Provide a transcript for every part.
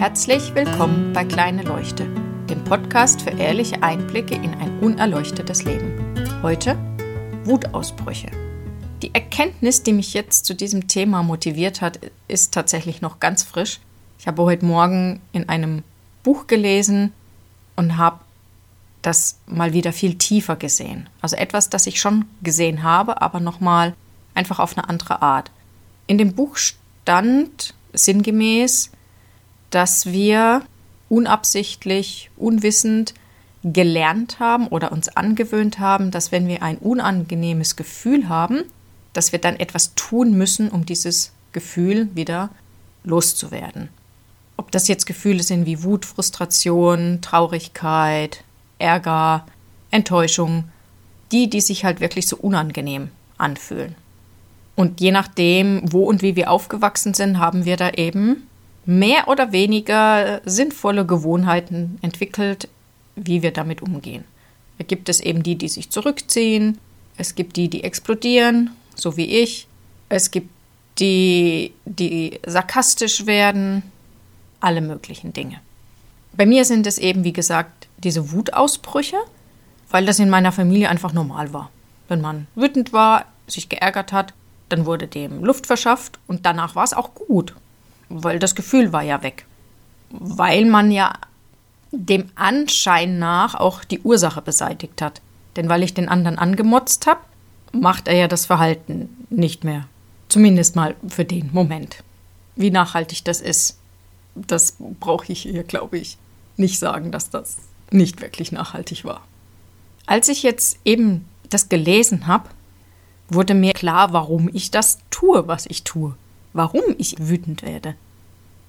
Herzlich willkommen bei Kleine Leuchte, dem Podcast für ehrliche Einblicke in ein unerleuchtetes Leben. Heute Wutausbrüche. Die Erkenntnis, die mich jetzt zu diesem Thema motiviert hat, ist tatsächlich noch ganz frisch. Ich habe heute Morgen in einem Buch gelesen und habe das mal wieder viel tiefer gesehen. Also etwas, das ich schon gesehen habe, aber nochmal einfach auf eine andere Art. In dem Buch stand sinngemäß, dass wir unabsichtlich, unwissend gelernt haben oder uns angewöhnt haben, dass wenn wir ein unangenehmes Gefühl haben, dass wir dann etwas tun müssen, um dieses Gefühl wieder loszuwerden. Ob das jetzt Gefühle sind wie Wut, Frustration, Traurigkeit, Ärger, Enttäuschung, die, die sich halt wirklich so unangenehm anfühlen. Und je nachdem, wo und wie wir aufgewachsen sind, haben wir da eben mehr oder weniger sinnvolle Gewohnheiten entwickelt, wie wir damit umgehen. Da gibt es eben die, die sich zurückziehen, es gibt die, die explodieren, so wie ich, es gibt die, die sarkastisch werden, alle möglichen Dinge. Bei mir sind es eben, wie gesagt, diese Wutausbrüche, weil das in meiner Familie einfach normal war. Wenn man wütend war, sich geärgert hat, dann wurde dem Luft verschafft und danach war es auch gut, weil das Gefühl war ja weg. Weil man ja dem Anschein nach auch die Ursache beseitigt hat. Denn weil ich den anderen angemotzt habe, macht er ja das Verhalten nicht mehr. Zumindest mal für den Moment. Wie nachhaltig das ist, das brauche ich hier, glaube ich, nicht sagen, dass das nicht wirklich nachhaltig war. Als ich jetzt eben das gelesen habe, wurde mir klar, warum ich das tue, was ich tue. Warum ich wütend werde.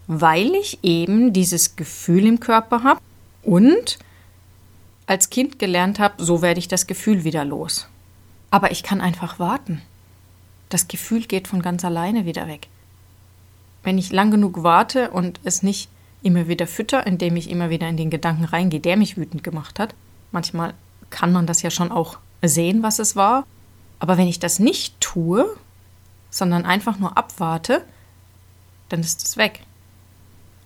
Weil ich eben dieses Gefühl im Körper habe und als Kind gelernt habe, so werde ich das Gefühl wieder los. Aber ich kann einfach warten. Das Gefühl geht von ganz alleine wieder weg. Wenn ich lang genug warte und es nicht immer wieder fütter, indem ich immer wieder in den Gedanken reingehe, der mich wütend gemacht hat. Manchmal kann man das ja schon auch sehen, was es war. Aber wenn ich das nicht tue, sondern einfach nur abwarte, dann ist es weg.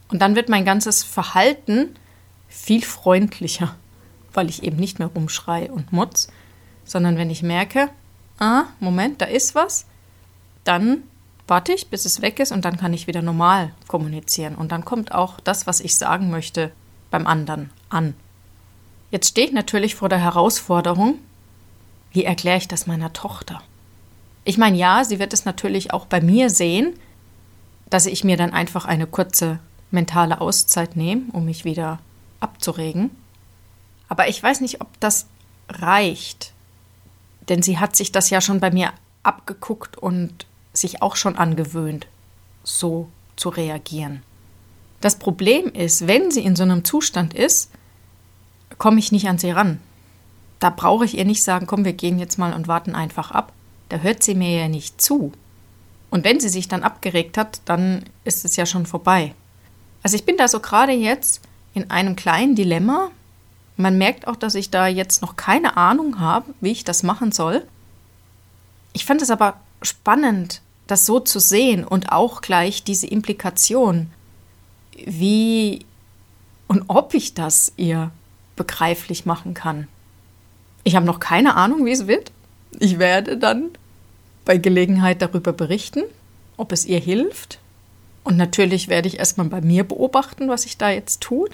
Und dann wird mein ganzes Verhalten viel freundlicher, weil ich eben nicht mehr rumschrei und mutz, sondern wenn ich merke, ah, Moment, da ist was, dann warte ich, bis es weg ist und dann kann ich wieder normal kommunizieren. Und dann kommt auch das, was ich sagen möchte, beim anderen an. Jetzt stehe ich natürlich vor der Herausforderung, wie erkläre ich das meiner Tochter? Ich meine, ja, sie wird es natürlich auch bei mir sehen, dass ich mir dann einfach eine kurze mentale Auszeit nehme, um mich wieder abzuregen. Aber ich weiß nicht, ob das reicht. Denn sie hat sich das ja schon bei mir abgeguckt und sich auch schon angewöhnt, so zu reagieren. Das Problem ist, wenn sie in so einem Zustand ist, komme ich nicht an sie ran. Da brauche ich ihr nicht sagen, komm, wir gehen jetzt mal und warten einfach ab. Da hört sie mir ja nicht zu. Und wenn sie sich dann abgeregt hat, dann ist es ja schon vorbei. Also ich bin da so gerade jetzt in einem kleinen Dilemma. Man merkt auch, dass ich da jetzt noch keine Ahnung habe, wie ich das machen soll. Ich fand es aber spannend, das so zu sehen und auch gleich diese Implikation, wie und ob ich das ihr begreiflich machen kann. Ich habe noch keine Ahnung, wie es wird. Ich werde dann bei Gelegenheit darüber berichten, ob es ihr hilft. Und natürlich werde ich erstmal bei mir beobachten, was ich da jetzt tut,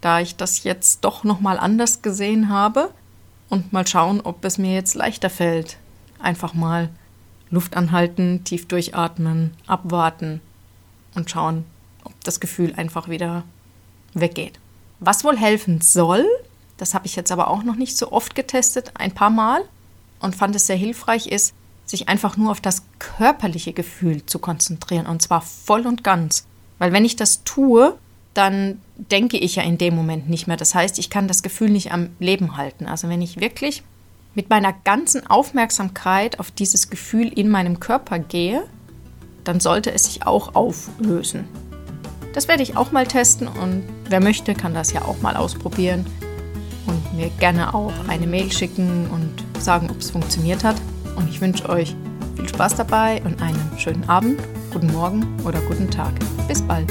da ich das jetzt doch noch mal anders gesehen habe und mal schauen, ob es mir jetzt leichter fällt, einfach mal Luft anhalten, tief durchatmen, abwarten und schauen, ob das Gefühl einfach wieder weggeht. Was wohl helfen soll, das habe ich jetzt aber auch noch nicht so oft getestet, ein paar Mal und fand es sehr hilfreich ist, sich einfach nur auf das körperliche Gefühl zu konzentrieren und zwar voll und ganz. Weil wenn ich das tue, dann denke ich ja in dem Moment nicht mehr. Das heißt, ich kann das Gefühl nicht am Leben halten. Also wenn ich wirklich mit meiner ganzen Aufmerksamkeit auf dieses Gefühl in meinem Körper gehe, dann sollte es sich auch auflösen. Das werde ich auch mal testen und wer möchte, kann das ja auch mal ausprobieren und mir gerne auch eine Mail schicken und sagen, ob es funktioniert hat. Und ich wünsche euch viel Spaß dabei und einen schönen Abend, guten Morgen oder guten Tag. Bis bald.